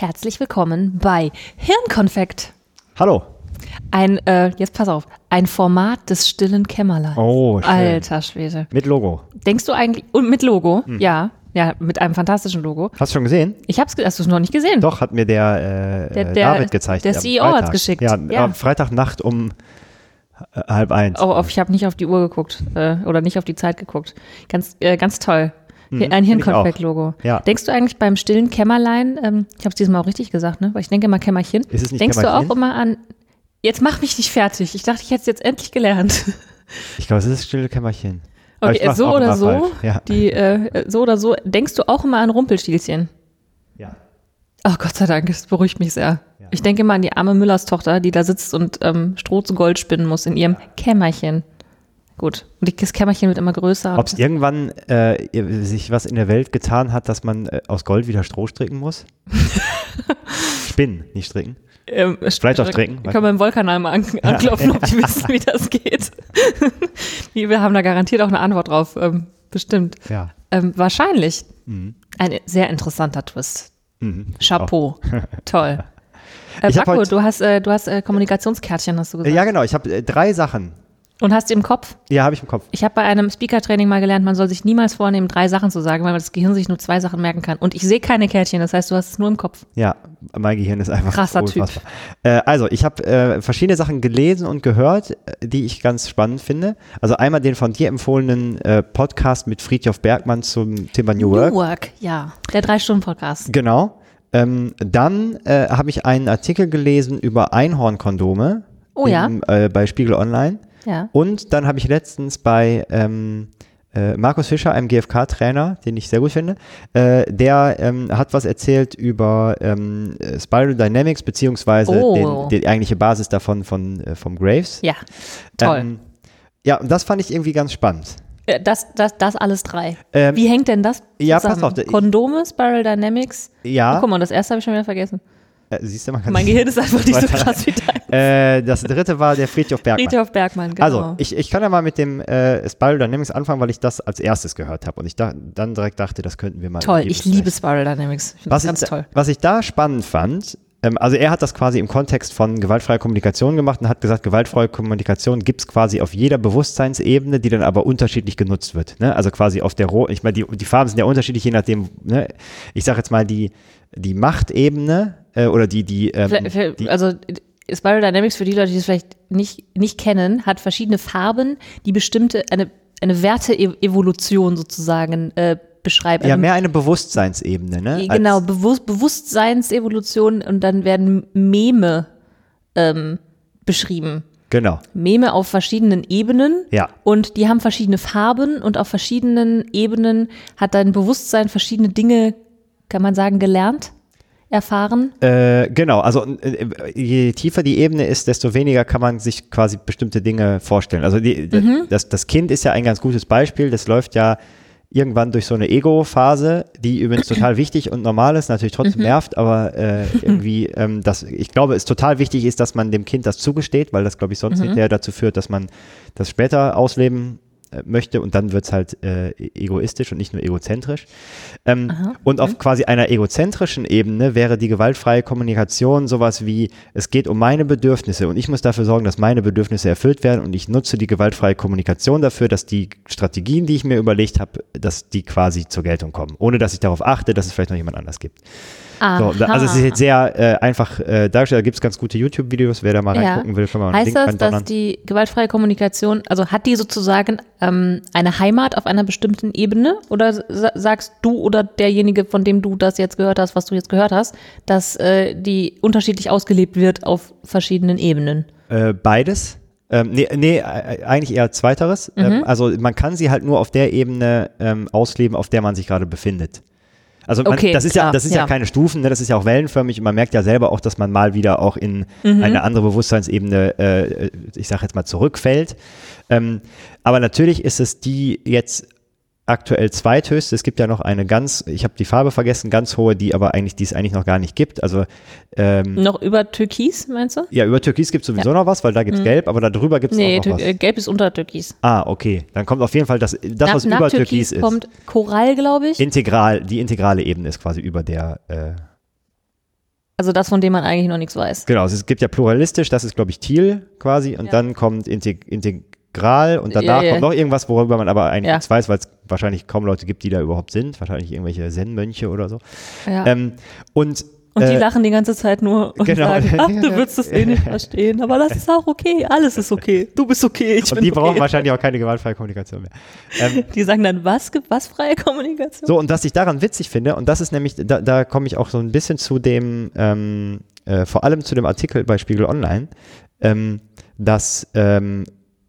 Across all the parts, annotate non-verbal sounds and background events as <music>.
herzlich willkommen bei Hirnkonfekt. Hallo. Ein, äh, jetzt pass auf, ein Format des stillen Kämmerleins. Oh, schön. Alter Schwede. Mit Logo. Denkst du eigentlich, und mit Logo, Hm. ja, ja, mit einem fantastischen Logo. Hast du schon gesehen? Ich hab's, hast du es noch nicht gesehen? Doch, hat mir der, äh, Der- der- David gezeigt. der CEO hat's Freitag. geschickt. Ja, Ja. Freitagnacht um äh, halb eins. Oh, auf, ich habe nicht auf die Uhr geguckt äh, oder nicht auf die Zeit geguckt. Ganz, äh, ganz toll. Mhm, ein Hirnkonfekt-Logo. Ja. Denkst du eigentlich beim stillen Kämmerlein, ähm, ich habe es diesmal auch richtig gesagt, ne? Weil ich denke immer Kämmerchen. Ist es nicht Denkst du Kämmerchen? auch immer an, jetzt mach mich nicht fertig. Ich dachte, ich hätte es jetzt endlich gelernt. Ich glaube, es ist stille Kämmerchen. Okay, so oder so. Ja. die, äh, so oder so, denkst du auch immer an Rumpelstilzchen? ja. Oh Gott sei Dank, das beruhigt mich sehr. Ja. Ich denke immer an die arme Müllers Tochter, die da sitzt und ähm, Stroh zu Gold spinnen muss in ihrem Kämmerchen. Gut. Und das Kämmerchen wird immer größer. Ob es irgendwann äh, sich was in der Welt getan hat, dass man äh, aus Gold wieder Stroh stricken muss? <laughs> Spinnen, nicht stricken. ähm, Vielleicht auch stricken. Können wir im Wollkanal mal an, anklopfen, ob <laughs> die wissen, wie das geht. <laughs> Wir haben da garantiert auch eine Antwort drauf. Ähm, bestimmt. Ja. Ähm, wahrscheinlich. Mhm. Ein sehr interessanter Twist. Mhm. Chapeau. Toll. Äh, Marco, du hast, äh, du hast äh, Kommunikationskärtchen, hast du Äh, gesagt. Ja, genau. Ich habe äh, drei Sachen. Und hast die im Kopf? Ja, habe ich im Kopf. Ich habe bei einem Speaker-Training mal gelernt, man soll sich niemals vornehmen, drei Sachen zu sagen, weil das Gehirn sich nur zwei Sachen merken kann. Und ich sehe keine Kärtchen, das heißt, du hast es nur im Kopf. Ja, mein Gehirn ist einfach Krasser Typ. unfassbar. Äh, also, ich habe äh, verschiedene Sachen gelesen und gehört, äh, die ich ganz spannend finde. Also einmal den von dir empfohlenen äh, Podcast mit Friedhof Bergmann zum Thema New Work. New Work, ja. Der Drei-Stunden-Podcast. Genau. Ähm, dann äh, habe ich einen Artikel gelesen über Einhornkondome. Oh ja. im, äh, bei Spiegel Online. Ja. Und dann habe ich letztens bei ähm, äh, Markus Fischer, einem GfK-Trainer, den ich sehr gut finde, äh, der ähm, hat was erzählt über ähm, äh, Spiral Dynamics, beziehungsweise Oh. den, die eigentliche Basis davon von, äh, vom Graves. Ja, toll. Ähm, ja, und das fand ich irgendwie ganz spannend. Äh, das, das, das alles drei. Ähm, Wie hängt denn das ja, zusammen? pass auf, Kondome, Spiral Dynamics. Oh, Ja, guck mal, das erste habe ich schon wieder vergessen. Äh, siehst du, kann Mein Gehirn ist einfach nicht so krass wie dein. äh, Das dritte war der Friedhof Bergmann. Friedhof Bergmann, genau. Also, ich, ich kann ja mal mit dem äh, Spiral Dynamics anfangen, weil ich das als erstes gehört habe und ich da, dann direkt dachte, das könnten wir mal. toll, ich liebe Spiral Dynamics. Ich was ganz ich, toll. Was ich da spannend fand, ähm, also er hat das quasi im Kontext von gewaltfreier Kommunikation gemacht und hat gesagt, gewaltfreie Kommunikation gibt es quasi auf jeder Bewusstseinsebene, die dann aber unterschiedlich genutzt wird. Ne? Also quasi auf der Roh, ich meine, die, die Farben sind ja unterschiedlich, je nachdem, ne? ich sage jetzt mal die, die Machtebene äh, oder die, die, ähm, die also Spiral Dynamics, für die Leute, die es vielleicht nicht, nicht kennen, hat verschiedene Farben, die bestimmte, eine, eine Werteevolution sozusagen äh, beschreiben. ja mehr eine Bewusstseinsebene, ne? Als- Genau, Bewusst Bewusstseinsevolution und dann werden Meme ähm, beschrieben. Genau, Meme auf verschiedenen Ebenen ja. und die haben verschiedene Farben und auf verschiedenen Ebenen hat dein Bewusstsein verschiedene Dinge, kann man sagen, gelernt, erfahren. Äh, genau, also äh, je tiefer die Ebene ist, desto weniger kann man sich quasi bestimmte Dinge vorstellen. Also die, Mhm. das, das Kind ist ja ein ganz gutes Beispiel. Das läuft ja irgendwann durch so eine Ego-Phase, die übrigens <clears throat> total wichtig und normal ist, natürlich Mhm. trotzdem nervt, aber äh, <laughs> irgendwie, ähm, das, ich glaube, es total wichtig ist, dass man dem Kind das zugesteht, weil das, glaube ich, Mhm. sonst hinterher dazu führt, dass man das später ausleben möchte und dann wird es halt äh, egoistisch und nicht nur egozentrisch. Ähm, und auf quasi einer egozentrischen Ebene wäre die gewaltfreie Kommunikation sowas wie, es geht um meine Bedürfnisse und ich muss dafür sorgen, dass meine Bedürfnisse erfüllt werden und ich nutze die gewaltfreie Kommunikation dafür, dass die Strategien, die ich mir überlegt habe, dass die quasi zur Geltung kommen, ohne dass ich darauf achte, dass es vielleicht noch jemand anders gibt. So, also es ist jetzt sehr äh, einfach äh, dargestellt, da gibt es ganz gute YouTube-Videos, wer da mal Ja. reingucken will, kann man Heißt das, dass die gewaltfreie Kommunikation, also hat die sozusagen ähm, eine Heimat auf einer bestimmten Ebene? Oder sa sagst du oder derjenige, von dem du das jetzt gehört hast, was du jetzt gehört hast, dass äh, die unterschiedlich ausgelebt wird auf verschiedenen Ebenen? Äh, beides. Ähm, nee, nee, äh, eigentlich eher zweiteres. Ähm, also man kann sie halt nur auf der Ebene ähm, ausleben, auf der man sich gerade befindet. Also man, Okay, das ist ja, klar, das ist ja. ja. keine Stufen, ne? das ist ja auch wellenförmig und man merkt ja selber auch, dass man mal wieder auch in Mhm. eine andere Bewusstseinsebene, äh, ich sage jetzt mal, zurückfällt. Ähm, aber natürlich ist es die jetzt aktuell zweithöchste. Es gibt ja noch eine ganz, ich habe die Farbe vergessen, ganz hohe, die aber eigentlich, die es eigentlich noch gar nicht gibt. Also ähm, Noch über Türkis, meinst du? ja, über Türkis gibt es sowieso noch was, weil da gibt es Gelb, aber darüber gibt es Mhm. Nee, noch Tür was. äh, Gelb ist unter Türkis. Ah, okay. Dann kommt auf jeden Fall das, das was nach, über nach Türkis, ist. kommt Korall, glaube ich. Integral, die integrale Ebene ist quasi über der, äh, Also das, von dem man eigentlich noch nichts weiß. Genau, es gibt ja pluralistisch, das ist, glaube ich, Thiel quasi. Und ja. dann kommt Integ integral und danach ja, kommt noch irgendwas, worüber man aber eigentlich nichts weiß, weil es wahrscheinlich kaum Leute gibt, die da überhaupt sind. Wahrscheinlich irgendwelche Zen-Mönche oder so. Ähm, und und die äh, lachen die ganze Zeit nur und genau. sagen, <laughs> ach, du würdest das eh nicht verstehen, aber das ist auch okay, alles ist okay, du bist okay, ich Und die okay. brauchen wahrscheinlich auch keine gewaltfreie Kommunikation mehr. Ähm, <laughs> die sagen dann, was, was freie Kommunikation? So, und was ich daran witzig finde, und das ist nämlich, da, da komme ich auch so ein bisschen zu dem, ähm, äh, vor allem zu dem Artikel bei Spiegel Online, ähm, dass ähm,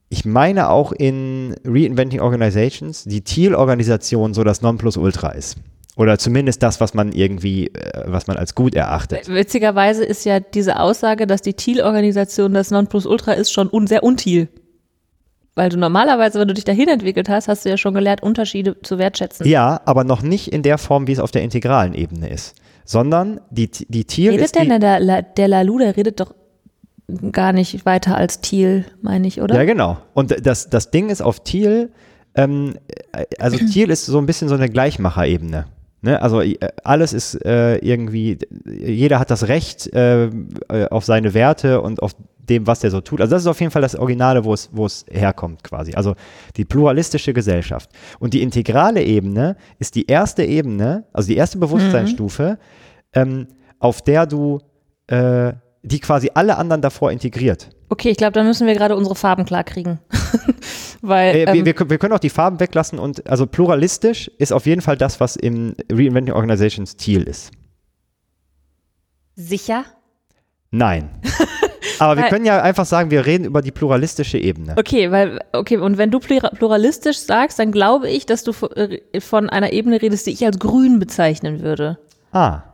ich meine auch in Reinventing Organizations die Thiel-Organisation so das Nonplusultra ist. Oder zumindest das, was man irgendwie, äh, was man als gut erachtet. Witzigerweise ist ja diese Aussage, dass die Thiel-Organisation das Nonplusultra ist, schon un sehr until. Weil du normalerweise, wenn du dich dahin entwickelt hast, hast du ja schon gelernt, Unterschiede zu wertschätzen. Ja, aber noch nicht in der Form, wie es auf der integralen Ebene ist. Sondern die, die Thiel redet ist. Redet denn der, der Lalu, der redet doch gar nicht weiter als Thiel, meine ich, oder? Ja, genau. Und das, das Ding ist auf Thiel, ähm, äh, also Thiel ist so ein bisschen so eine Gleichmacherebene. Ne, also äh, alles ist äh, irgendwie, jeder hat das Recht äh, äh, auf seine Werte und auf dem, was der so tut. Also das ist auf jeden Fall das Originale, wo es, wo es herkommt quasi. Also die pluralistische Gesellschaft. Und die integrale Ebene ist die erste Ebene, also die erste Bewusstseinsstufe, mhm. ähm, auf der du, äh, die quasi alle anderen davor integriert. Okay, ich glaube, da müssen wir gerade unsere Farben klar kriegen. <laughs> Weil, äh, ähm, wir, wir, können auch die Farben weglassen und also pluralistisch ist auf jeden Fall das, was im Reinventing Organizations Ziel ist. Sicher? Nein. <laughs> Aber wir können ja einfach sagen, wir reden über die pluralistische Ebene. Okay, weil, okay, und wenn du pluralistisch sagst, dann glaube ich, dass du äh, von einer Ebene redest, die ich als grün bezeichnen würde. Ah.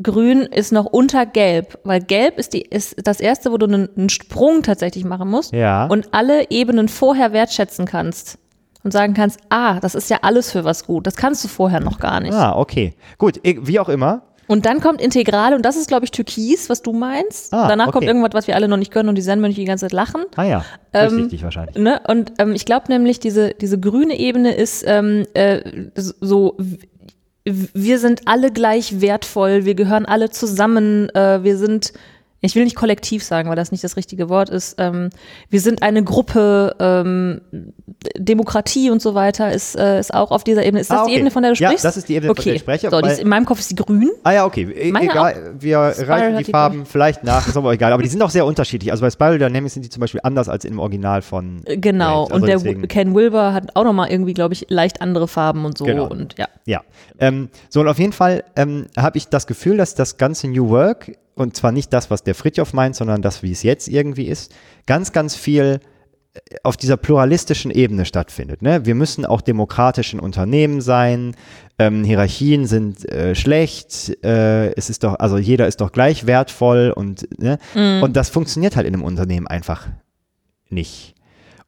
Grün ist noch unter Gelb, weil Gelb ist, die, ist das erste, wo du einen, einen Sprung tatsächlich machen musst ja. und alle Ebenen vorher wertschätzen kannst und sagen kannst, ah, das ist ja alles für was gut. Das kannst du vorher noch gar nicht. Ah, okay. Gut, wie auch immer. Und dann kommt Integral und das ist, glaube ich, Türkis, was du meinst. Ah, danach okay. kommt irgendwas, was wir alle noch nicht können und die Zen-Mönche die ganze Zeit lachen. Ah ja, ähm, richtig wahrscheinlich. Ne? Und ähm, ich glaube nämlich, diese, diese grüne Ebene ist ähm, äh, so wir sind alle gleich wertvoll, wir gehören alle zusammen, äh, wir sind, ich will nicht kollektiv sagen, weil das nicht das richtige Wort ist, ähm, wir sind eine Gruppe, ähm, Demokratie und so weiter ist, äh, ist auch auf dieser Ebene. Ist das ah, okay. die Ebene, von der du sprichst? Ja, das ist die Ebene, okay. von der ich spreche. So, ist, in meinem Kopf ist die grün. Ah ja, okay. E egal, wir reichen die Farben vielleicht nach, ist aber egal. Aber die sind auch sehr unterschiedlich. Also bei Spiral Dynamics sind die zum Beispiel anders als im Original von äh, Genau, also und der deswegen. Ken Wilber hat auch nochmal irgendwie, glaube ich, leicht andere Farben und so. Genau. Und ja. Ja. Ähm, so, und auf jeden Fall ähm, habe ich das Gefühl, dass das ganze New Work, und zwar nicht das, was der Fritjof meint, sondern das, wie es jetzt irgendwie ist, ganz, ganz viel auf dieser pluralistischen Ebene stattfindet. Ne? Wir müssen auch demokratischen Unternehmen sein. Ähm, Hierarchien sind äh, schlecht. Äh, es ist doch, also jeder ist doch gleich wertvoll und ne? Mhm. und das funktioniert halt in einem Unternehmen einfach nicht.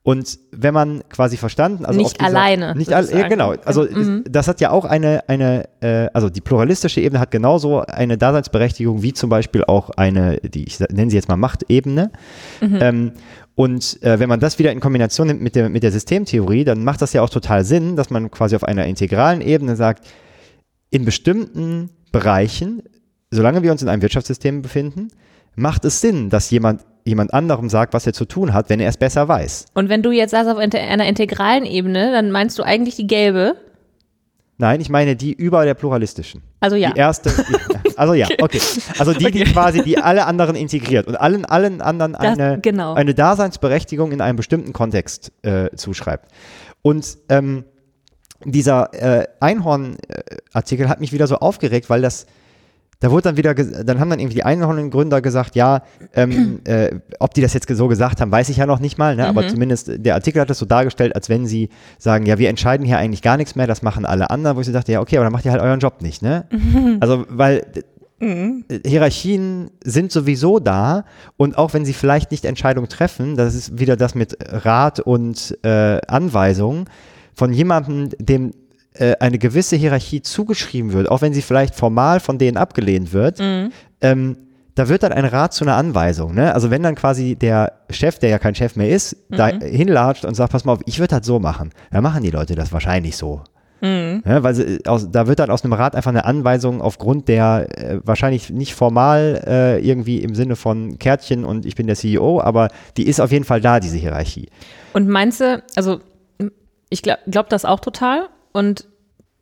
Und wenn man quasi verstanden, also nicht alleine, nicht al ja, genau, also mhm. das hat ja auch eine eine äh, also die pluralistische Ebene hat genauso eine Daseinsberechtigung wie zum Beispiel auch eine, die ich nenne sie jetzt mal Machtebene. Mhm. Ähm, und äh, wenn man das wieder in Kombination nimmt mit der, mit der Systemtheorie, dann macht das ja auch total Sinn, dass man quasi auf einer integralen Ebene sagt, in bestimmten Bereichen, solange wir uns in einem Wirtschaftssystem befinden, macht es Sinn, dass jemand jemand anderem sagt, was er zu tun hat, wenn er es besser weiß. Und wenn du jetzt sagst auf einer integralen Ebene, dann meinst du eigentlich die gelbe? Nein, ich meine die über der pluralistischen. Also ja. Die erste, <laughs> also ja, okay. Also die, die quasi die alle anderen integriert und allen, allen anderen eine, genau. eine Daseinsberechtigung in einem bestimmten Kontext äh, zuschreibt. Und ähm, dieser äh, Einhorn-Artikel hat mich wieder so aufgeregt, weil das da wurde dann wieder, dann haben dann irgendwie die Einhorngründer gesagt, ja, ähm, <clears throat> äh, ob die das jetzt so gesagt haben, weiß ich ja noch nicht mal, ne? aber mhm. zumindest der Artikel hat das so dargestellt, als wenn sie sagen, ja, wir entscheiden hier eigentlich gar nichts mehr, das machen alle anderen, wo ich so dachte, ja, okay, aber dann macht ihr halt euren Job nicht, ne? Mhm. <laughs> Also, weil mhm. Hierarchien sind sowieso da und auch wenn sie vielleicht nicht Entscheidungen treffen, das ist wieder das mit Rat und äh, Anweisung von jemandem, dem äh, eine gewisse Hierarchie zugeschrieben wird, auch wenn sie vielleicht formal von denen abgelehnt wird, mhm. ähm, da wird dann ein Rat zu einer Anweisung. Ne? Also wenn dann quasi der Chef, der ja kein Chef mehr ist, mhm. da hinlatscht und sagt, pass mal auf, ich würde das so machen, dann machen die Leute das wahrscheinlich so. Mhm. Ja, weil sie, aus, da wird dann aus einem Rat einfach eine Anweisung aufgrund der äh, wahrscheinlich nicht formal äh, irgendwie im Sinne von Kärtchen und ich bin der CEO, aber die ist auf jeden Fall da, diese Hierarchie. Und meinst du, also ich glaube glaub das auch total und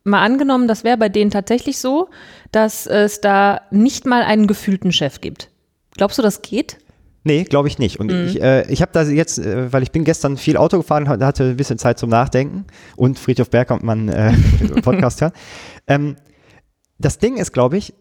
mal angenommen, das wäre bei denen tatsächlich so, dass es da nicht mal einen gefühlten Chef gibt. Glaubst du, das geht? Nee, glaube ich nicht. Und mhm. ich, äh, ich habe da jetzt, äh, weil ich bin gestern viel Auto gefahren, hatte ein bisschen Zeit zum Nachdenken und Friedhof Berg kommt man äh, <laughs> Podcast hören. Ähm, das Ding ist, glaube ich,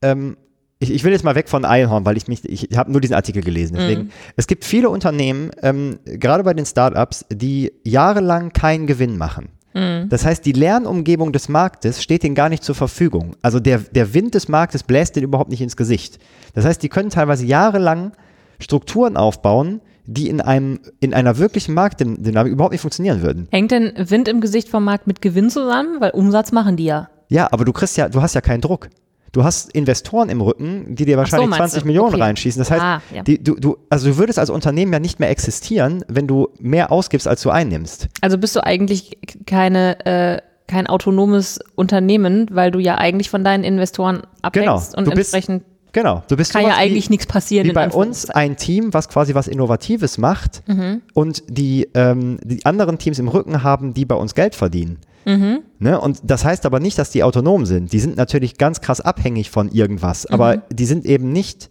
ähm, ich, ich will jetzt mal weg von Einhorn, weil ich mich, ich habe nur diesen Artikel gelesen. Deswegen, mhm. es gibt viele Unternehmen, ähm, gerade bei den Startups, die jahrelang keinen Gewinn machen. Mhm. Das heißt, die Lernumgebung des Marktes steht ihnen gar nicht zur Verfügung. Also der, der Wind des Marktes bläst ihnen überhaupt nicht ins Gesicht. Das heißt, die können teilweise jahrelang Strukturen aufbauen, die in einem in einer wirklichen Marktdynamik überhaupt nicht funktionieren würden. Hängt denn Wind im Gesicht vom Markt mit Gewinn zusammen? Weil Umsatz machen die ja. Ja, aber du kriegst ja, du hast ja keinen Druck. Du hast Investoren im Rücken, die dir wahrscheinlich so, 20 du? Millionen okay. reinschießen. Das heißt, ah, ja. die, du, du, also du würdest als Unternehmen ja nicht mehr existieren, wenn du mehr ausgibst, als du einnimmst. Also bist du eigentlich keine äh, kein autonomes Unternehmen, weil du ja eigentlich von deinen Investoren abhängst genau. und entsprechend Genau, du bist kann ja eigentlich wie, nichts passieren. Wie bei uns ein Team, was quasi was Innovatives macht mhm. und die, ähm, die anderen Teams im Rücken haben, die bei uns Geld verdienen. Mhm. Ne? Und das heißt aber nicht, dass die autonom sind. Die sind natürlich ganz krass abhängig von irgendwas, aber mhm. die sind eben nicht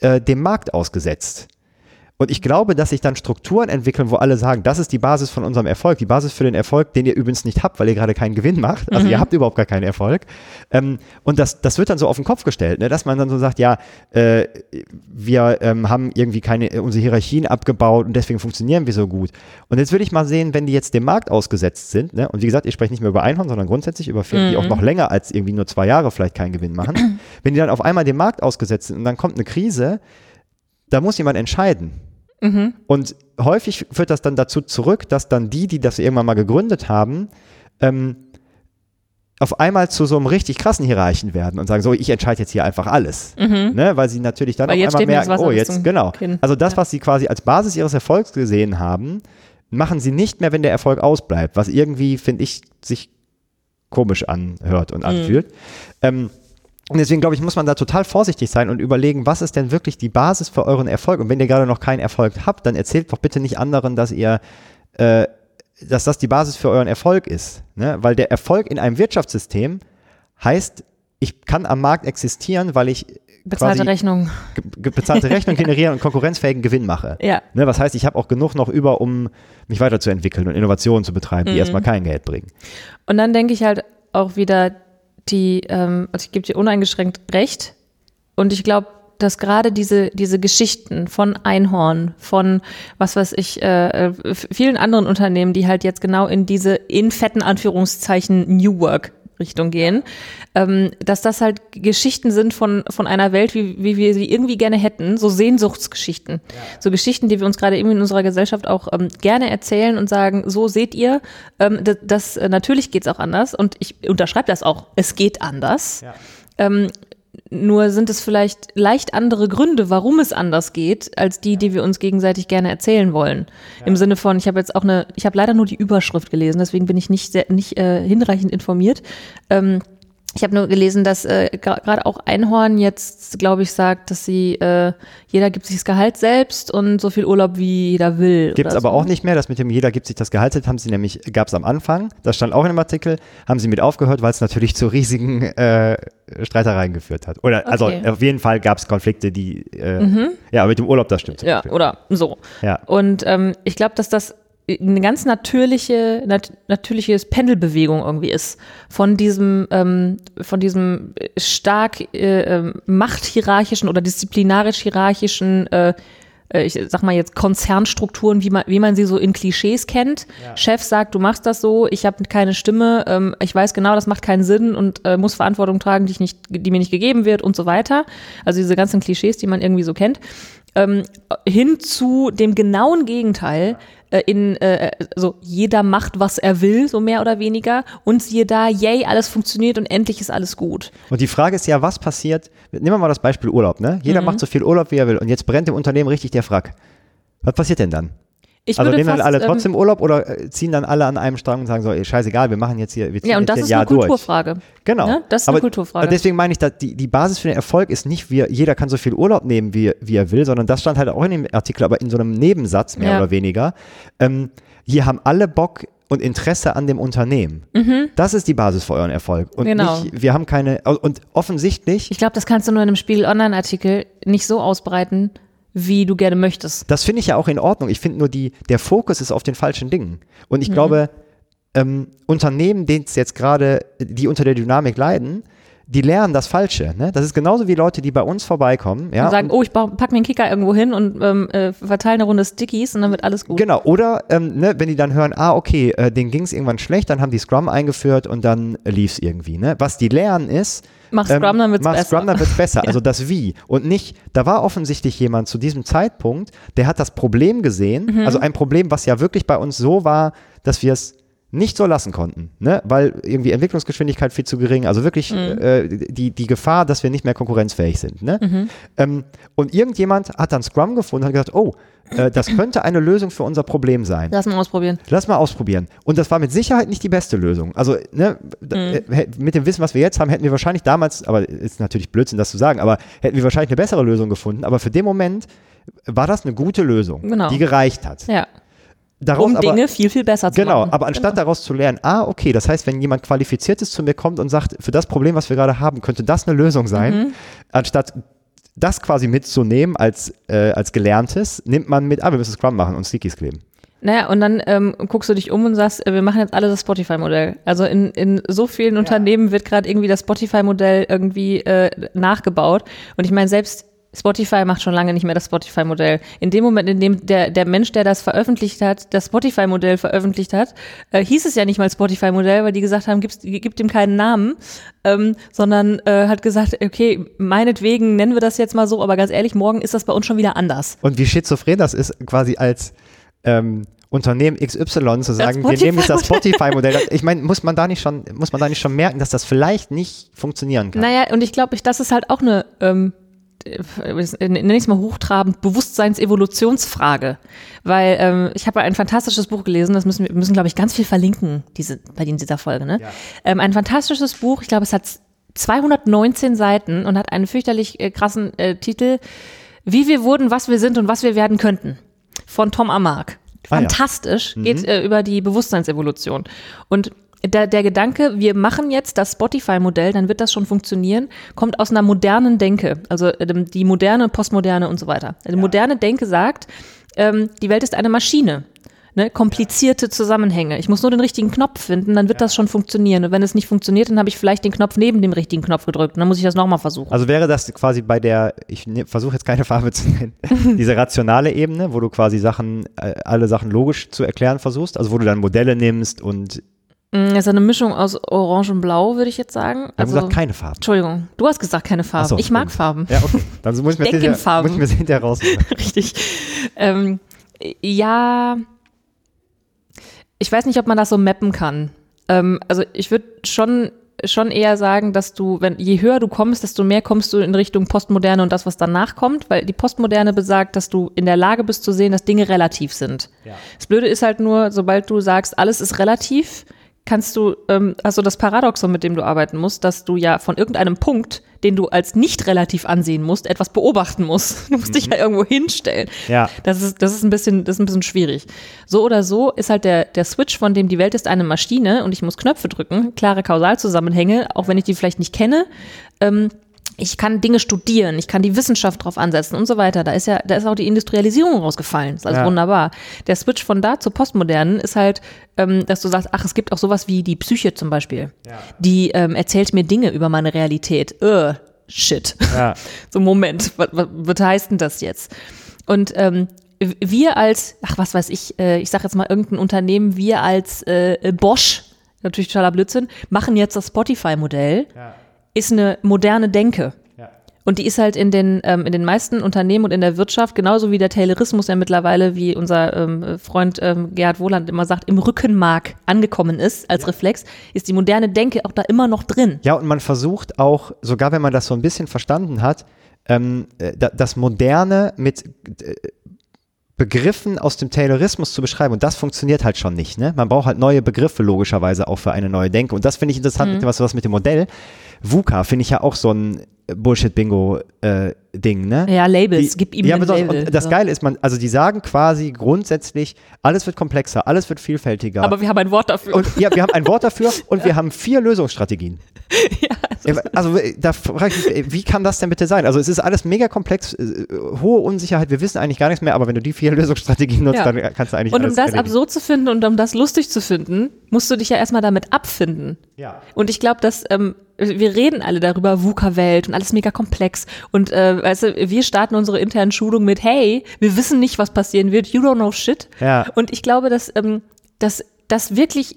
äh, dem Markt ausgesetzt. Und ich glaube, dass sich dann Strukturen entwickeln, wo alle sagen, das ist die Basis von unserem Erfolg, die Basis für den Erfolg, den ihr übrigens nicht habt, weil ihr gerade keinen Gewinn macht. Also mhm. ihr habt überhaupt gar keinen Erfolg. Ähm, und das, das wird dann so auf den Kopf gestellt, ne? dass man dann so sagt, ja, äh, wir ähm, haben irgendwie keine, unsere Hierarchien abgebaut und deswegen funktionieren wir so gut. Und jetzt würde ich mal sehen, wenn die jetzt dem Markt ausgesetzt sind, ne? und wie gesagt, ich spreche nicht mehr über Einhorn, sondern grundsätzlich über Firmen, mhm. die auch mhm. noch länger als irgendwie nur zwei Jahre vielleicht keinen Gewinn machen. <clears throat> wenn die dann auf einmal dem Markt ausgesetzt sind und dann kommt eine Krise, da muss jemand entscheiden. Mhm. Und häufig führt das dann dazu zurück, dass dann die, die das irgendwann mal gegründet haben, ähm, auf einmal zu so einem richtig krassen Hierarchen werden und sagen, so, ich entscheide jetzt hier einfach alles. Mhm. Ne? Weil sie natürlich dann Weil auf einmal merken, oh, jetzt, genau. Kinn. Also das, was sie quasi als Basis ihres Erfolgs gesehen haben, machen sie nicht mehr, wenn der Erfolg ausbleibt, was irgendwie, finde ich, sich komisch anhört und mhm. anfühlt. Ähm, und deswegen glaube ich, muss man da total vorsichtig sein und überlegen, was ist denn wirklich die Basis für euren Erfolg? Und wenn ihr gerade noch keinen Erfolg habt, dann erzählt doch bitte nicht anderen, dass ihr, äh, dass das die Basis für euren Erfolg ist. Ne? Weil der Erfolg in einem Wirtschaftssystem heißt, ich kann am Markt existieren, weil ich bezahlte Rechnung bezahlte Rechnung <laughs> generieren und konkurrenzfähigen Gewinn mache. Ja. Ne, was heißt, ich habe auch genug noch über, um mich weiterzuentwickeln und Innovationen zu betreiben, die mhm. erstmal kein Geld bringen. Und dann denke ich halt auch wieder, die, ähm, also ich gebe dir uneingeschränkt recht. Und ich glaube, dass gerade diese, diese Geschichten von Einhorn, von was weiß ich, äh, äh vielen anderen Unternehmen, die halt jetzt genau in diese in fetten Anführungszeichen New Work Richtung gehen, ähm, dass das halt Geschichten sind von, von einer Welt, wie, wie wir sie irgendwie gerne hätten, so Sehnsuchtsgeschichten. Ja. So Geschichten, die wir uns gerade eben in unserer Gesellschaft auch ähm, gerne erzählen und sagen, so seht ihr, ähm, das, das äh, natürlich geht's auch anders und ich unterschreibe das auch, es geht anders. Ja. Ähm, nur sind es vielleicht leicht andere Gründe, warum es anders geht, als die, die wir uns gegenseitig gerne erzählen wollen. Ja. Im Sinne von, ich habe jetzt auch eine, ich habe leider nur die Überschrift gelesen, deswegen bin ich nicht sehr, nicht äh, hinreichend informiert. Ähm, ich habe nur gelesen, dass äh, gerade auch Einhorn jetzt, glaube ich, sagt, dass sie, äh, jeder gibt sich das Gehalt selbst und so viel Urlaub wie jeder will. Gibt es aber so. auch nicht mehr, das mit dem jeder gibt sich das Gehalt selbst, haben sie nämlich, gab es am Anfang, das stand auch in dem Artikel, haben sie mit aufgehört, weil es natürlich zu riesigen äh, Streitereien geführt hat. Oder also okay. also auf jeden Fall gab es Konflikte, die, äh, mhm. ja, mit dem Urlaub, das stimmt. Ja, oder so. Ja. Und ähm, ich glaube, dass das eine ganz natürliche, nat natürliches Pendelbewegung irgendwie ist von diesem, ähm, von diesem stark äh, ähm, machthierarchischen oder disziplinarisch-hierarchischen äh, äh, ich sag mal jetzt Konzernstrukturen, wie man, wie man sie so in Klischees kennt. Ja. Chef sagt, du machst das so, ich habe keine Stimme, ähm, ich weiß genau, das macht keinen Sinn und äh, muss Verantwortung tragen, die, ich nicht, die mir nicht gegeben wird und so weiter. Also diese ganzen Klischees, die man irgendwie so kennt. Ähm, hin zu dem genauen Gegenteil, äh, in äh, so jeder macht, was er will, so mehr oder weniger. Und siehe da, yay, alles funktioniert und endlich ist alles gut. Und die Frage ist ja, was passiert? Nehmen wir mal das Beispiel Urlaub, ne? Jeder mhm. macht so viel Urlaub, wie er will. Und jetzt brennt im Unternehmen richtig der Frack. Was passiert denn dann? Ich also nehmen dann alle ähm, trotzdem Urlaub oder äh, ziehen dann alle an einem Strang und sagen so, ey, scheißegal, wir machen jetzt hier, wir ziehen Ja, und das ist Jahr eine durch. Kulturfrage. Genau. Ne? Das ist Aber eine Kulturfrage. Deswegen meine ich, dass die, die Basis für den Erfolg ist nicht, wir, jeder kann so viel Urlaub nehmen, wie, wie er will, sondern das stand halt auch in dem Artikel, aber in so einem Nebensatz mehr Ja. oder weniger. Ähm, hier haben alle Bock und Interesse an dem Unternehmen. Das ist die Basis für euren Erfolg. Und Mhm. Genau. nicht, wir haben keine, und offensichtlich, Ich glaube, das kannst du nur in einem Spiegel Online-Artikel nicht so ausbreiten, wie du gerne möchtest. das finde ich ja auch in Ordnung. Ich finde nur, die, der Fokus ist auf den falschen Dingen. Und Mhm. ich glaube, ähm, Unternehmen, es jetzt gerade, die unter der Dynamik leiden, die lernen das Falsche. Ne? Das ist genauso wie Leute, die bei uns vorbeikommen. Ja, und sagen, oh, ich pack mir einen Kicker irgendwo hin und ähm, äh, verteile eine Runde Stickies und dann wird alles gut. Genau, oder ähm, ne, wenn die dann hören, ah, okay, äh, denen ging es irgendwann schlecht, dann haben die Scrum eingeführt und dann äh, lief es irgendwie. Ne? Was die lernen ist, Mach Scrum, dann wird's mach besser. Scrum, dann wird's besser. <laughs> Also das Wie. Und nicht, da war offensichtlich jemand zu diesem Zeitpunkt, der hat das Problem gesehen, Mhm. also ein Problem, was ja wirklich bei uns so war, dass wir es nicht so lassen konnten, ne? weil irgendwie Entwicklungsgeschwindigkeit viel zu gering, also wirklich Mhm. äh, die, die Gefahr, dass wir nicht mehr konkurrenzfähig sind. Ne? Mhm. Ähm, und irgendjemand hat dann Scrum gefunden und hat gesagt, oh, äh, das könnte eine Lösung für unser Problem sein. Lass mal ausprobieren. Lass mal ausprobieren. Und das war mit Sicherheit nicht die beste Lösung. Also ne, d- äh, mit dem Wissen, was wir jetzt haben, hätten wir wahrscheinlich damals, aber ist natürlich Blödsinn, das zu sagen, aber hätten wir wahrscheinlich eine bessere Lösung gefunden. Aber für den Moment war das eine gute Lösung, Genau. die gereicht hat. Ja. Daraus Um aber, Dinge viel, viel besser zu Genau, machen. aber anstatt daraus zu lernen, ah, okay, das heißt, wenn jemand Qualifiziertes zu mir kommt und sagt, für das Problem, was wir gerade haben, könnte das eine Lösung sein, Mhm. anstatt das quasi mitzunehmen als, äh, als Gelerntes, nimmt man mit, ah, wir müssen Scrum machen und Stickies kleben. Naja, und dann ähm, guckst du dich um und sagst, äh, wir machen jetzt alle das Spotify-Modell. Also in, in so vielen Unternehmen wird gerade irgendwie das Spotify-Modell irgendwie äh, nachgebaut. Und ich meine, selbst Spotify macht schon lange nicht mehr das Spotify-Modell. In dem Moment, in dem der, der Mensch, der das veröffentlicht hat, das Spotify-Modell veröffentlicht hat, äh, hieß es ja nicht mal Spotify-Modell, weil die gesagt haben, gibt's, gibt ihm keinen Namen, ähm, sondern äh, hat gesagt, okay, meinetwegen nennen wir das jetzt mal so, aber ganz ehrlich, morgen ist das bei uns schon wieder anders. Und wie schizophren das ist, quasi als ähm, Unternehmen XY zu sagen, wir nehmen jetzt das Spotify-Modell. Ich meine, muss man da nicht schon, muss man da nicht schon merken, dass das vielleicht nicht funktionieren kann? Naja, und ich glaube, ich, das ist halt auch eine, ähm, äh, nenne ich es mal hochtrabend, Bewusstseinsevolutionsfrage. Weil ähm, ich habe ein fantastisches Buch gelesen, das müssen wir müssen, glaube ich, ganz viel verlinken, diese, bei dieser Folge. Ne? Ähm, ein fantastisches Buch, ich glaube, es hat 219 Seiten und hat einen fürchterlich äh, krassen äh, Titel, Wie wir wurden, was wir sind und was wir werden könnten, von Tom Amark. Ah, ja. Fantastisch, geht äh, über die Bewusstseinsevolution. Und der, der Gedanke, wir machen jetzt das Spotify-Modell, dann wird das schon funktionieren, kommt aus einer modernen Denke. Also ähm, die moderne, postmoderne und so weiter. Die moderne Denke sagt, ähm, die Welt ist eine Maschine. Ne, komplizierte Zusammenhänge. Ich muss nur den richtigen Knopf finden, dann wird das schon funktionieren. Und wenn es nicht funktioniert, dann habe ich vielleicht den Knopf neben dem richtigen Knopf gedrückt. Und dann muss ich das nochmal versuchen. Also wäre das quasi bei der, ich ne, versuche jetzt keine Farbe zu nennen, <laughs> diese rationale Ebene, wo du quasi Sachen, äh, alle Sachen logisch zu erklären versuchst, also wo du dann Modelle nimmst und, Das ist eine Mischung aus Orange und Blau, würde ich jetzt sagen. wir haben Also, gesagt, keine Farben. Entschuldigung, du hast gesagt keine Farben. So, ich mag stimmt. Farben. Ja, okay. Dann muss ich mir in hinterher, muss ich mir hinterher raus. <laughs> Richtig. Ähm, ja, ich weiß nicht, ob man das so mappen kann. Ähm, also ich würde schon schon eher sagen, dass du, wenn je höher du kommst, desto mehr kommst du in Richtung Postmoderne und das, was danach kommt, weil die Postmoderne besagt, dass du in der Lage bist zu sehen, dass Dinge relativ sind. Das Blöde ist halt nur, sobald du sagst, alles ist relativ, kannst du, ähm, also das Paradoxon, mit dem du arbeiten musst, dass du ja von irgendeinem Punkt, den du als nicht relativ ansehen musst, etwas beobachten musst. <laughs> Du musst dich ja irgendwo hinstellen. Ja. Das ist, das ist ein bisschen, das ist ein bisschen schwierig. So oder so ist halt der, der Switch, von dem die Welt ist eine Maschine und ich muss Knöpfe drücken, klare Kausalzusammenhänge, auch wenn ich die vielleicht nicht kenne. Ähm, ich kann Dinge studieren, ich kann die Wissenschaft drauf ansetzen und so weiter. Da ist ja, da ist auch die Industrialisierung rausgefallen. Das ist alles Ja. wunderbar. Der Switch von da zur Postmodernen ist halt, ähm, dass du sagst, ach, es gibt auch sowas wie die Psyche zum Beispiel. Die ähm, erzählt mir Dinge über meine Realität. Äh, shit. Ja. <laughs> So, Moment, was, was, was heißt denn das jetzt? Und ähm, wir als, ach was weiß ich, äh, ich sag jetzt mal irgendein Unternehmen, wir als äh, Bosch, natürlich totaler Blödsinn, machen jetzt das Spotify-Modell, ist eine moderne Denke. Ja. Und die ist halt in den, ähm, in den meisten Unternehmen und in der Wirtschaft, genauso wie der Taylorismus ja mittlerweile, wie unser ähm, Freund ähm, Gerhard Wohland immer sagt, im Rückenmark angekommen ist als Reflex, ist die moderne Denke auch da immer noch drin. Ja, und man versucht auch, sogar wenn man das so ein bisschen verstanden hat, ähm, äh, da- das Moderne mit äh, Begriffen aus dem Taylorismus zu beschreiben. Und das funktioniert halt schon nicht. Ne? Man braucht halt neue Begriffe logischerweise auch für eine neue Denke. Und das finde ich interessant, mhm. was, was mit dem Modell. VUCA finde ich ja auch so ein Bullshit-Bingo-Ding, äh, ne? Ja, Labels, die, gib ihm ja, ein Label. Und das so. Geile ist, man, also die sagen quasi grundsätzlich, alles wird komplexer, alles wird vielfältiger. Aber wir haben ein Wort dafür. Und, ja, wir haben ein Wort dafür <laughs> und wir haben vier Lösungsstrategien. ja. <laughs> Also da frage ich mich, wie kann das denn bitte sein? Also es ist alles mega komplex, äh, hohe Unsicherheit, wir wissen eigentlich gar nichts mehr, aber wenn du die vier <laughs> Lösungsstrategien nutzt, ja. dann kannst du eigentlich Und um das erledigen. absurd zu finden und um das lustig zu finden, musst du dich ja erstmal damit abfinden. Ja. Und ich glaube, dass ähm, wir reden alle darüber, VUCA-Welt und alles mega komplex. Und äh, weißt du, wir starten unsere internen Schulung mit, hey, wir wissen nicht, was passieren wird, you don't know shit. Ja. Und ich glaube, dass, ähm, dass, dass wirklich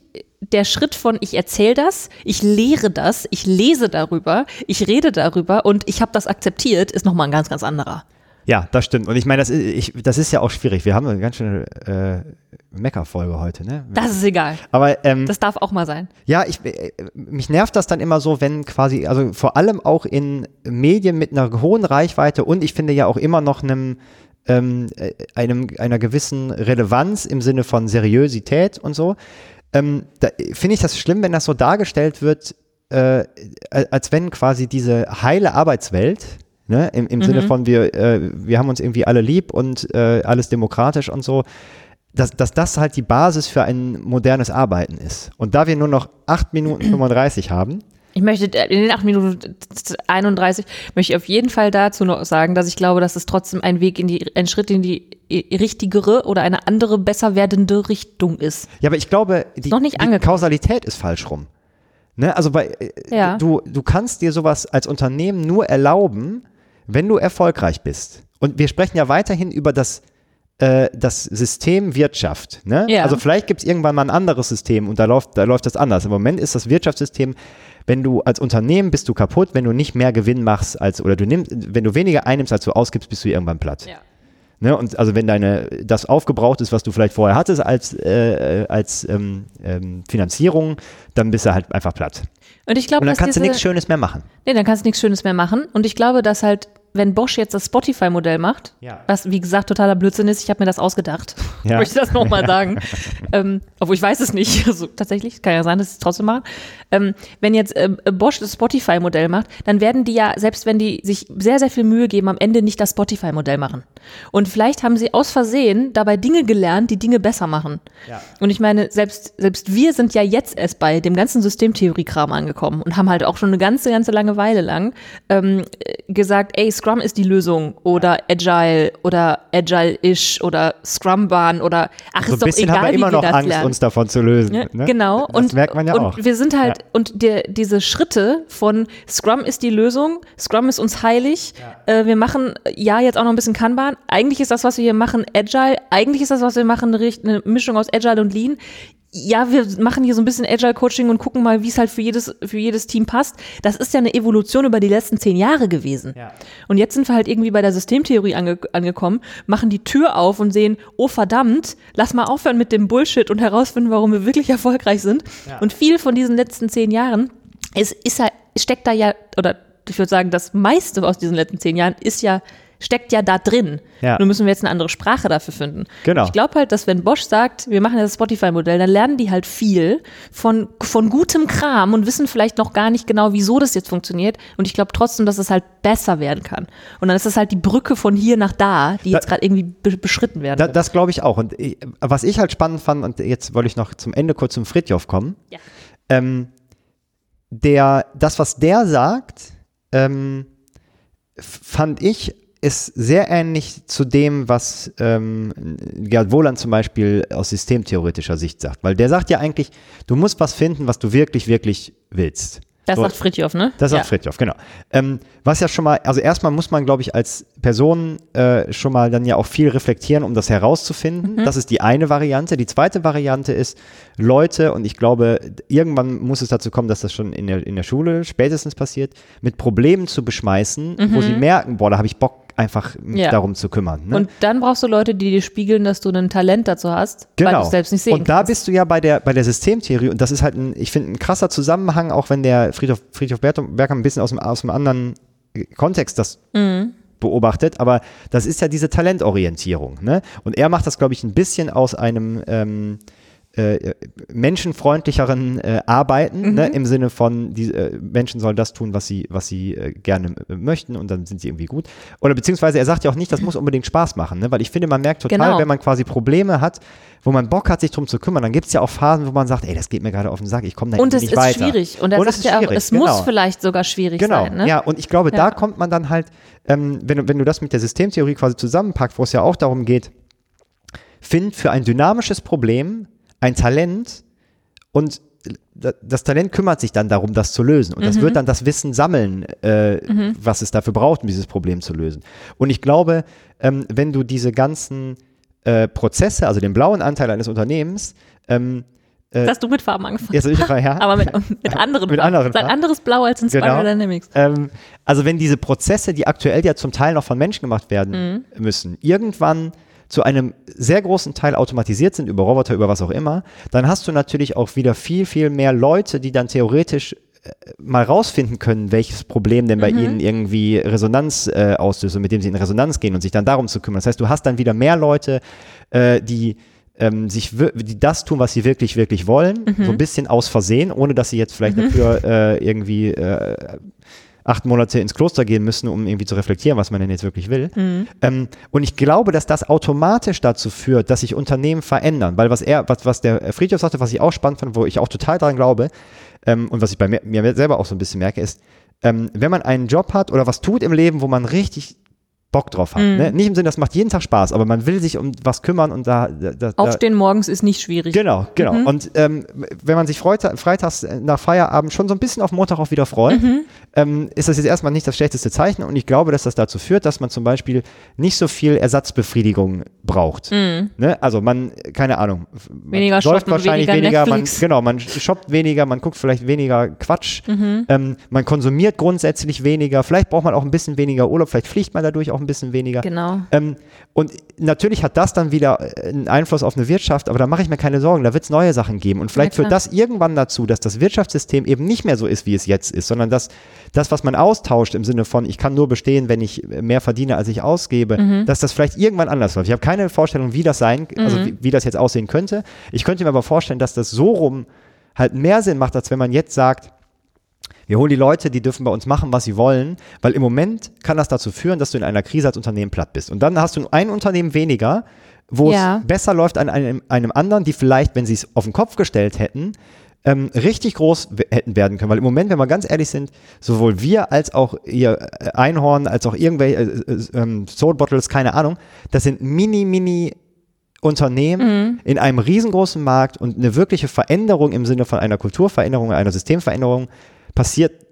der Schritt von ich erzähle das, ich lehre das, ich lese darüber, ich rede darüber und ich habe das akzeptiert, ist nochmal ein ganz, ganz anderer. Ja, das stimmt. Und ich meine, das ist, ich, das ist ja auch schwierig. Wir haben eine ganz schöne äh, Meckerfolge heute, ne? Das ist egal. Aber ähm, das darf auch mal sein. Ja, ich, äh, mich nervt das dann immer so, wenn quasi, also vor allem auch in Medien mit einer hohen Reichweite und ich finde ja auch immer noch einem ähm, äh, einem, einer gewissen Relevanz im Sinne von Seriosität und so, ähm, da finde ich das schlimm, wenn das so dargestellt wird, äh, als wenn quasi diese heile Arbeitswelt, ne, im, im mhm. Sinne von wir, äh, wir haben uns irgendwie alle lieb und äh, alles demokratisch und so, dass, dass das halt die Basis für ein modernes Arbeiten ist. Und da wir nur noch 8 Minuten <clears throat> 35 haben, ich möchte äh, in den 8 Minuten 31 möchte ich auf jeden Fall dazu noch sagen, dass ich glaube, dass es trotzdem ein Weg in die, ein Schritt in die richtigere oder eine andere, besser werdende Richtung ist. Ja, aber ich glaube, die, noch nicht die Kausalität ist falsch rum. Ne? Also bei, äh, ja. du, du kannst dir sowas als Unternehmen nur erlauben, wenn du erfolgreich bist. Und wir sprechen ja weiterhin über das äh, das System Wirtschaft. Ne? Ja. Also vielleicht gibt es irgendwann mal ein anderes System und da läuft, da läuft das anders. Im Moment ist das Wirtschaftssystem, wenn du als Unternehmen bist du kaputt, wenn du nicht mehr Gewinn machst als oder du nimmst, wenn du weniger einnimmst, als du ausgibst, bist du irgendwann platt. Ja. Ne? Und also wenn deine das aufgebraucht ist, was du vielleicht vorher hattest als, äh, als ähm, ähm, Finanzierung, dann bist du halt einfach platt. Und ich glaube, und dann kannst diese, du nichts Schönes mehr machen. Nee, dann kannst du nichts Schönes mehr machen. Und ich glaube, dass halt wenn Bosch jetzt das Spotify-Modell macht, ja. was wie gesagt totaler Blödsinn ist, ich habe mir das ausgedacht, <laughs> ja. möchte ich das nochmal <laughs> sagen. ähm, obwohl ich weiß es nicht, <laughs> also, tatsächlich, kann ja sein, dass sie es trotzdem machen. Ähm, wenn jetzt äh, Bosch das Spotify-Modell macht, dann werden die ja, selbst wenn die sich sehr, sehr viel Mühe geben, am Ende nicht das Spotify-Modell machen. Und vielleicht haben sie aus Versehen dabei Dinge gelernt, die Dinge besser machen. Ja. Und ich meine, selbst, selbst wir sind ja jetzt erst bei dem ganzen Systemtheorie-Kram angekommen und haben halt auch schon eine ganze, ganze lange Weile lang ähm, gesagt, ey, Scrum ist die Lösung oder Agile oder Agile-ish oder Scrum-Bahn oder ach, so ist doch egal, haben wir immer noch Angst, lernen. uns davon zu lösen. Ja, ne? Genau. Das und, merkt man ja und auch. wir sind halt, ja. und der, diese Schritte von Scrum ist die Lösung, Scrum ist uns heilig, ja. äh, wir machen ja jetzt auch noch ein bisschen Kanban. Eigentlich ist das, was wir hier machen, Agile. Eigentlich ist das, was wir machen, eine Mischung aus Agile und Lean ja, wir machen hier so ein bisschen Agile Coaching und gucken mal, wie es halt für jedes, für jedes Team passt. Das ist ja eine Evolution über die letzten zehn Jahre gewesen. Ja. Und jetzt sind wir halt irgendwie bei der Systemtheorie ange angekommen, machen die Tür auf und sehen, oh verdammt, lass mal aufhören mit dem Bullshit und herausfinden, warum wir wirklich erfolgreich sind. Ja. Und viel von diesen letzten zehn Jahren ist, ist halt, steckt da ja, oder ich würde sagen, das meiste aus diesen letzten zehn Jahren ist ja steckt ja da drin. Ja. Nur müssen wir jetzt eine andere Sprache dafür finden. Genau. Ich glaube halt, dass wenn Bosch sagt, wir machen das Spotify-Modell, dann lernen die halt viel von, von gutem Kram und wissen vielleicht noch gar nicht genau, wieso das jetzt funktioniert. Und ich glaube trotzdem, dass es halt besser werden kann. Und dann ist das halt die Brücke von hier nach da, die da, jetzt gerade irgendwie be beschritten werden. Da, das glaube ich auch. Und ich, was ich halt spannend fand, und jetzt wollte ich noch zum Ende kurz zum Fritjof kommen. Ja. Ähm, der, das, was der sagt, ähm, fand ich ist sehr ähnlich zu dem, was ähm, Gerd Wohland zum Beispiel aus systemtheoretischer Sicht sagt. Weil der sagt ja eigentlich, du musst was finden, was du wirklich, wirklich willst. Das so, sagt Fritjof, ne? Das sagt ja. Fritjof, genau. Ähm, was ja schon mal, also erstmal muss man, glaube ich, als Person äh, schon mal dann ja auch viel reflektieren, um das herauszufinden. Mhm. Das ist die eine Variante. Die zweite Variante ist, Leute, und ich glaube, irgendwann muss es dazu kommen, dass das schon in der, in der Schule spätestens passiert, mit Problemen zu beschmeißen, mhm. wo sie merken, boah, da habe ich Bock einfach mich ja. darum zu kümmern. Ne? Und dann brauchst du Leute, die dir spiegeln, dass du ein Talent dazu hast, genau. weil du es selbst nicht sehen Und da bist du ja bei der, bei der Systemtheorie und das ist halt ein, ich finde, ein krasser Zusammenhang, auch wenn der Friedhof, Friedhof Berger ein bisschen aus dem, aus dem anderen Kontext das mhm. beobachtet, aber das ist ja diese Talentorientierung. Ne? Und er macht das, glaube ich, ein bisschen aus einem ähm, äh, menschenfreundlicheren äh, Arbeiten, ne, mhm. ne, im Sinne von, die äh, Menschen sollen das tun, was sie, was sie äh, gerne äh, möchten und dann sind sie irgendwie gut. Oder beziehungsweise er sagt ja auch nicht, das muss unbedingt Spaß machen, ne, weil ich finde, man merkt total, genau. wenn man quasi Probleme hat, wo man Bock hat, sich drum zu kümmern, dann gibt es ja auch Phasen, wo man sagt, ey, das geht mir gerade auf den Sack, ich komme da nicht weiter. Und es ist schwierig. Und und sagt ja auch, es genau. muss vielleicht sogar schwierig genau. sein. Ne? Ja, und ich glaube, ja. da kommt man dann halt, ähm, wenn, wenn du das mit der Systemtheorie quasi zusammenpackst, wo es ja auch darum geht, find für ein dynamisches Problem ein Talent und das Talent kümmert sich dann darum, das zu lösen. Und das mhm. wird dann das Wissen sammeln, äh, mhm. was es dafür braucht, um dieses Problem zu lösen. Und ich glaube, ähm, wenn du diese ganzen äh, Prozesse, also den blauen Anteil eines Unternehmens, ähm, äh, hast du mit Farben angefangen. Jetzt ich ja. Aber mit, mit <laughs> anderen mit Farben. Anderen Farben. Ein anderes Blau als in Spiral genau. Dynamics. Ähm, also wenn diese Prozesse, die aktuell ja zum Teil noch von Menschen gemacht werden mhm. müssen, irgendwann zu einem sehr großen Teil automatisiert sind, über Roboter, über was auch immer, dann hast du natürlich auch wieder viel, viel mehr Leute, die dann theoretisch äh, mal rausfinden können, welches Problem denn bei mhm. ihnen irgendwie Resonanz äh, auslöst und mit dem sie in Resonanz gehen und sich dann darum zu kümmern. Das heißt, du hast dann wieder mehr Leute, äh, die ähm, sich die das tun, was sie wirklich, wirklich wollen, mhm. so ein bisschen aus Versehen, ohne dass sie jetzt vielleicht mhm. dafür äh, irgendwie äh, acht Monate ins Kloster gehen müssen, um irgendwie zu reflektieren, was man denn jetzt wirklich will. Mhm. Ähm, und ich glaube, dass das automatisch dazu führt, dass sich Unternehmen verändern, weil was er, was, was der Friedhof sagte, was ich auch spannend fand, wo ich auch total daran glaube ähm, und was ich bei mir, mir, selber auch so ein bisschen merke, ist, ähm, wenn man einen Job hat oder was tut im Leben, wo man richtig Bock drauf hat. Mm. Ne? Nicht im Sinne, das macht jeden Tag Spaß, aber man will sich um was kümmern und da. da Aufstehen morgens ist nicht schwierig. Genau, genau. Mhm. Und ähm, wenn man sich freut, freitags nach Feierabend schon so ein bisschen auf Montag auch wieder freut, mhm. ähm, ist das jetzt erstmal nicht das schlechteste Zeichen und ich glaube, dass das dazu führt, dass man zum Beispiel nicht so viel Ersatzbefriedigung braucht. Mhm. Ne? Also man, keine Ahnung, weniger läuft wahrscheinlich weniger, weniger man, genau, man shoppt weniger, man guckt vielleicht weniger Quatsch, mhm. ähm, man konsumiert grundsätzlich weniger, vielleicht braucht man auch ein bisschen weniger Urlaub, vielleicht fliegt man dadurch auch ein bisschen weniger. Genau. Ähm, und natürlich hat das dann wieder einen Einfluss auf eine Wirtschaft, aber da mache ich mir keine Sorgen, da wird es neue Sachen geben. Und vielleicht führt das irgendwann dazu, dass das Wirtschaftssystem eben nicht mehr so ist, wie es jetzt ist, sondern dass das, was man austauscht im Sinne von, ich kann nur bestehen, wenn ich mehr verdiene, als ich ausgebe, mhm. dass das vielleicht irgendwann anders läuft. Ich habe keine Vorstellung, wie das sein, also mhm. wie, wie das jetzt aussehen könnte. Ich könnte mir aber vorstellen, dass das so rum halt mehr Sinn macht, als wenn man jetzt sagt, wir holen die Leute, die dürfen bei uns machen, was sie wollen, weil im Moment kann das dazu führen, dass du in einer Krise als Unternehmen platt bist. Und dann hast du ein Unternehmen weniger, wo ja. es besser läuft an einem, einem anderen, die vielleicht, wenn sie es auf den Kopf gestellt hätten, ähm, richtig groß hätten werden können. Weil im Moment, wenn wir ganz ehrlich sind, sowohl wir als auch ihr äh, Einhorn, als auch irgendwelche äh, äh, ähm, Soul Bottles, keine Ahnung, das sind mini, mini Unternehmen mhm. in einem riesengroßen Markt und eine wirkliche Veränderung im Sinne von einer Kulturveränderung, einer Systemveränderung passiert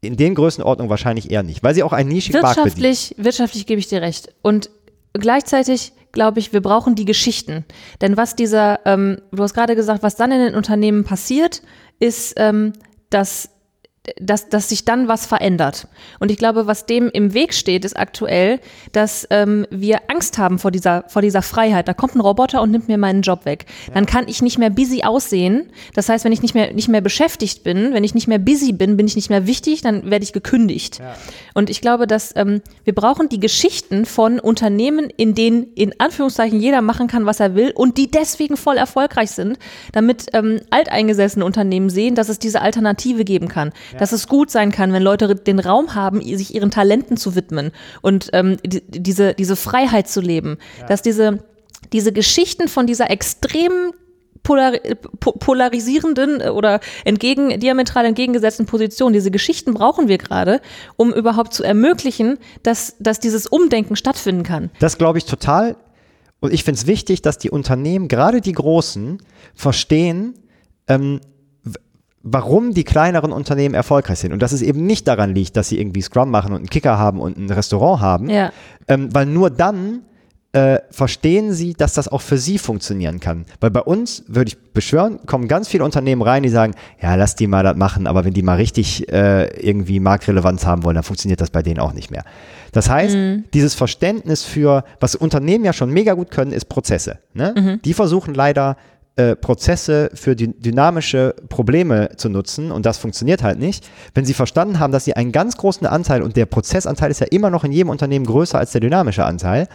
in den Größenordnungen wahrscheinlich eher nicht, weil sie auch ein nischigen Markt Wirtschaftlich, wirtschaftlich gebe ich dir recht. Und gleichzeitig glaube ich, wir brauchen die Geschichten. Denn was dieser, ähm, du hast gerade gesagt, was dann in den Unternehmen passiert, ist, ähm, dass dass, dass sich dann was verändert. Und ich glaube, was dem im Weg steht, ist aktuell, dass ähm, wir Angst haben vor dieser, vor dieser Freiheit. Da kommt ein Roboter und nimmt mir meinen Job weg. Ja. Dann kann ich nicht mehr busy aussehen. Das heißt, wenn ich nicht mehr, nicht mehr beschäftigt bin, wenn ich nicht mehr busy bin, bin ich nicht mehr wichtig, dann werde ich gekündigt. Ja. Und ich glaube, dass ähm, wir brauchen die Geschichten von Unternehmen, in denen in Anführungszeichen jeder machen kann, was er will und die deswegen voll erfolgreich sind, damit ähm, alteingesessene Unternehmen sehen, dass es diese Alternative geben kann. Ja dass es gut sein kann, wenn Leute den Raum haben, sich ihren Talenten zu widmen und ähm, die, diese, diese Freiheit zu leben. Dass diese, diese Geschichten von dieser extremen polar, polarisierenden äh, oder entgegen, diametral entgegengesetzten Position. Diese Geschichten brauchen wir gerade, um überhaupt zu ermöglichen, dass, dass dieses Umdenken stattfinden kann. Das glaube ich total. Und ich finde es wichtig, dass die Unternehmen, gerade die großen, verstehen, ähm, warum die kleineren Unternehmen erfolgreich sind. Und dass es eben nicht daran liegt, dass sie irgendwie Scrum machen und einen Kicker haben und ein Restaurant haben, ja. ähm, weil nur dann äh, verstehen sie, dass das auch für sie funktionieren kann. Weil bei uns, würde ich beschwören, kommen ganz viele Unternehmen rein, die sagen, ja, lass die mal das machen, aber wenn die mal richtig äh, irgendwie Marktrelevanz haben wollen, dann funktioniert das bei denen auch nicht mehr. Das heißt, mhm. dieses Verständnis für, was Unternehmen ja schon mega gut können, ist Prozesse. Ne? Mhm. Die versuchen leider äh, Prozesse für dy dynamische Probleme zu nutzen und das funktioniert halt nicht. Wenn sie verstanden haben, dass sie einen ganz großen Anteil und der Prozessanteil ist ja immer noch in jedem Unternehmen größer als der dynamische Anteil,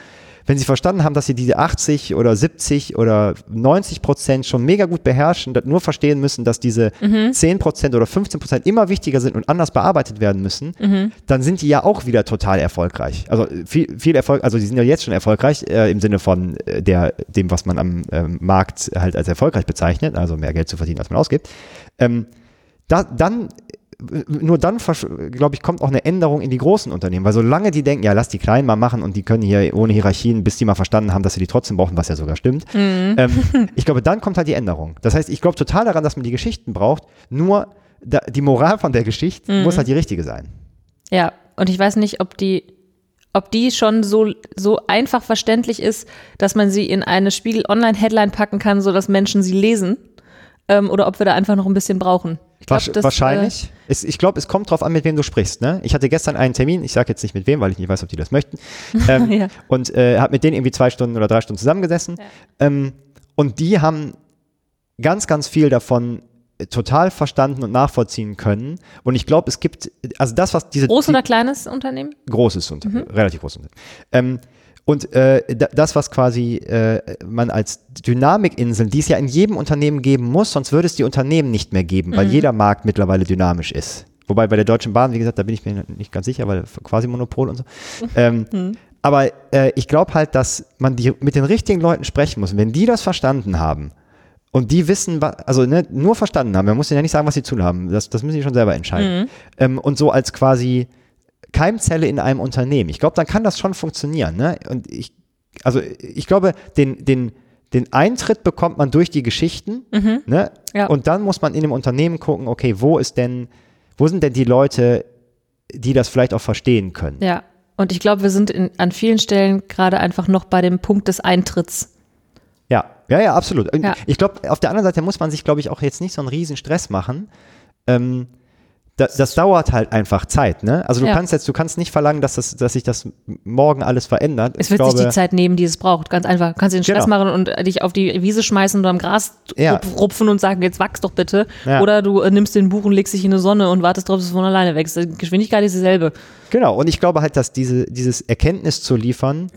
wenn sie verstanden haben, dass sie diese 80 oder 70 oder 90 Prozent schon mega gut beherrschen, nur verstehen müssen, dass diese mhm. 10 Prozent oder 15 Prozent immer wichtiger sind und anders bearbeitet werden müssen, mhm. dann sind die ja auch wieder total erfolgreich. Also viel, viel Erfolg, also die sind ja jetzt schon erfolgreich äh, im Sinne von äh, der, dem, was man am äh, Markt halt als erfolgreich bezeichnet, also mehr Geld zu verdienen, als man ausgibt. Ähm, da, dann nur dann, glaube ich, kommt auch eine Änderung in die großen Unternehmen. Weil solange die denken, ja, lass die Kleinen mal machen und die können hier ohne Hierarchien, bis die mal verstanden haben, dass sie die trotzdem brauchen, was ja sogar stimmt. Mhm. Ähm, <laughs> ich glaube, dann kommt halt die Änderung. Das heißt, ich glaube total daran, dass man die Geschichten braucht, nur da, die Moral von der Geschichte mhm. muss halt die richtige sein. Ja, und ich weiß nicht, ob die ob die schon so, so einfach verständlich ist, dass man sie in eine Spiegel-Online-Headline packen kann, sodass Menschen sie lesen, ähm, oder ob wir da einfach noch ein bisschen brauchen. Glaub, das, Wahrscheinlich. Äh, es, ich glaube, es kommt drauf an, mit wem du sprichst. Ne? Ich hatte gestern einen Termin, ich sage jetzt nicht mit wem, weil ich nicht weiß, ob die das möchten. <laughs> Ähm, ja. Und äh, habe mit denen irgendwie zwei Stunden oder drei Stunden zusammengesessen. Ja. Ähm, und die haben ganz, ganz viel davon total verstanden und nachvollziehen können. Und ich glaube, es gibt, also das, was diese. Groß oder kleines Unternehmen? Großes Unternehmen, mhm. relativ großes Unternehmen. Ähm, und äh, das, was quasi äh, man als Dynamikinseln, die es ja in jedem Unternehmen geben muss, sonst würde es die Unternehmen nicht mehr geben, weil mhm. jeder Markt mittlerweile dynamisch ist. Wobei bei der Deutschen Bahn, wie gesagt, da bin ich mir nicht ganz sicher, weil quasi Monopol und so. <laughs> Ähm, mhm. Aber äh, ich glaube halt, dass man die, mit den richtigen Leuten sprechen muss. Und wenn die das verstanden haben und die wissen, also ne, nur verstanden haben, man muss ihnen ja nicht sagen, was sie tun haben, das, das müssen sie schon selber entscheiden. Mhm. Ähm, und so als quasi Keimzelle in einem Unternehmen. Ich glaube, dann kann das schon funktionieren. Ne? Und ich, also ich glaube, den, den, den Eintritt bekommt man durch die Geschichten. Mhm. Ne? Ja. Und dann muss man in dem Unternehmen gucken, okay, wo ist denn, wo sind denn die Leute, die das vielleicht auch verstehen können? Ja. Und ich glaube, wir sind in, an vielen Stellen gerade einfach noch bei dem Punkt des Eintritts. Ja, ja, ja, absolut. Ja. Ich glaube, auf der anderen Seite muss man sich, glaube ich, auch jetzt nicht so einen riesen Stress machen. Ähm, das, das, dauert halt einfach Zeit, ne? Also du ja. kannst jetzt, du kannst nicht verlangen, dass, das, dass sich das morgen alles verändert. Es wird glaube, sich die Zeit nehmen, die es braucht. Ganz einfach. Du kannst den Stress genau. machen und dich auf die Wiese schmeißen und am Gras ja. rupfen und sagen, jetzt wachs doch bitte. Ja. Oder du äh, nimmst den Buch und legst dich in eine Sonne und wartest drauf, dass es von alleine wächst. Die Geschwindigkeit ist dieselbe. Genau. Und ich glaube halt, dass diese, dieses Erkenntnis zu liefern,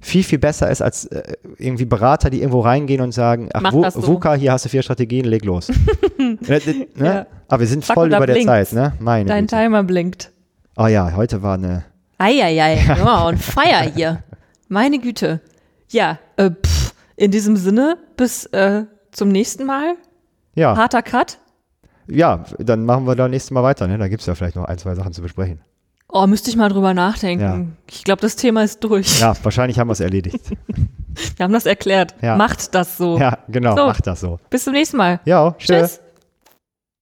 viel, viel besser ist als äh, irgendwie Berater, die irgendwo reingehen und sagen, ach, Wo, so. VUCA, hier hast du vier Strategien, leg los. <laughs> ne? ja. Aber wir sind Fuck, voll über der Zeit, ne? Meine Dein Güte. Timer blinkt. Oh ja, heute war eine... Eieiei, ja, und Feier hier. Meine Güte. Ja, äh, pff, in diesem Sinne, bis äh, zum nächsten Mal. Ja. Harter Cut. Ja, dann machen wir da nächstes Mal weiter, ne? Da gibt es ja vielleicht noch ein, zwei Sachen zu besprechen. Oh, müsste ich mal drüber nachdenken. Ja. Ich glaube, das Thema ist durch. Ja, wahrscheinlich haben wir es erledigt. <laughs> wir haben das erklärt. Ja. Macht das so. Ja, genau, so. macht das so. Bis zum nächsten Mal. Ja, tschüss.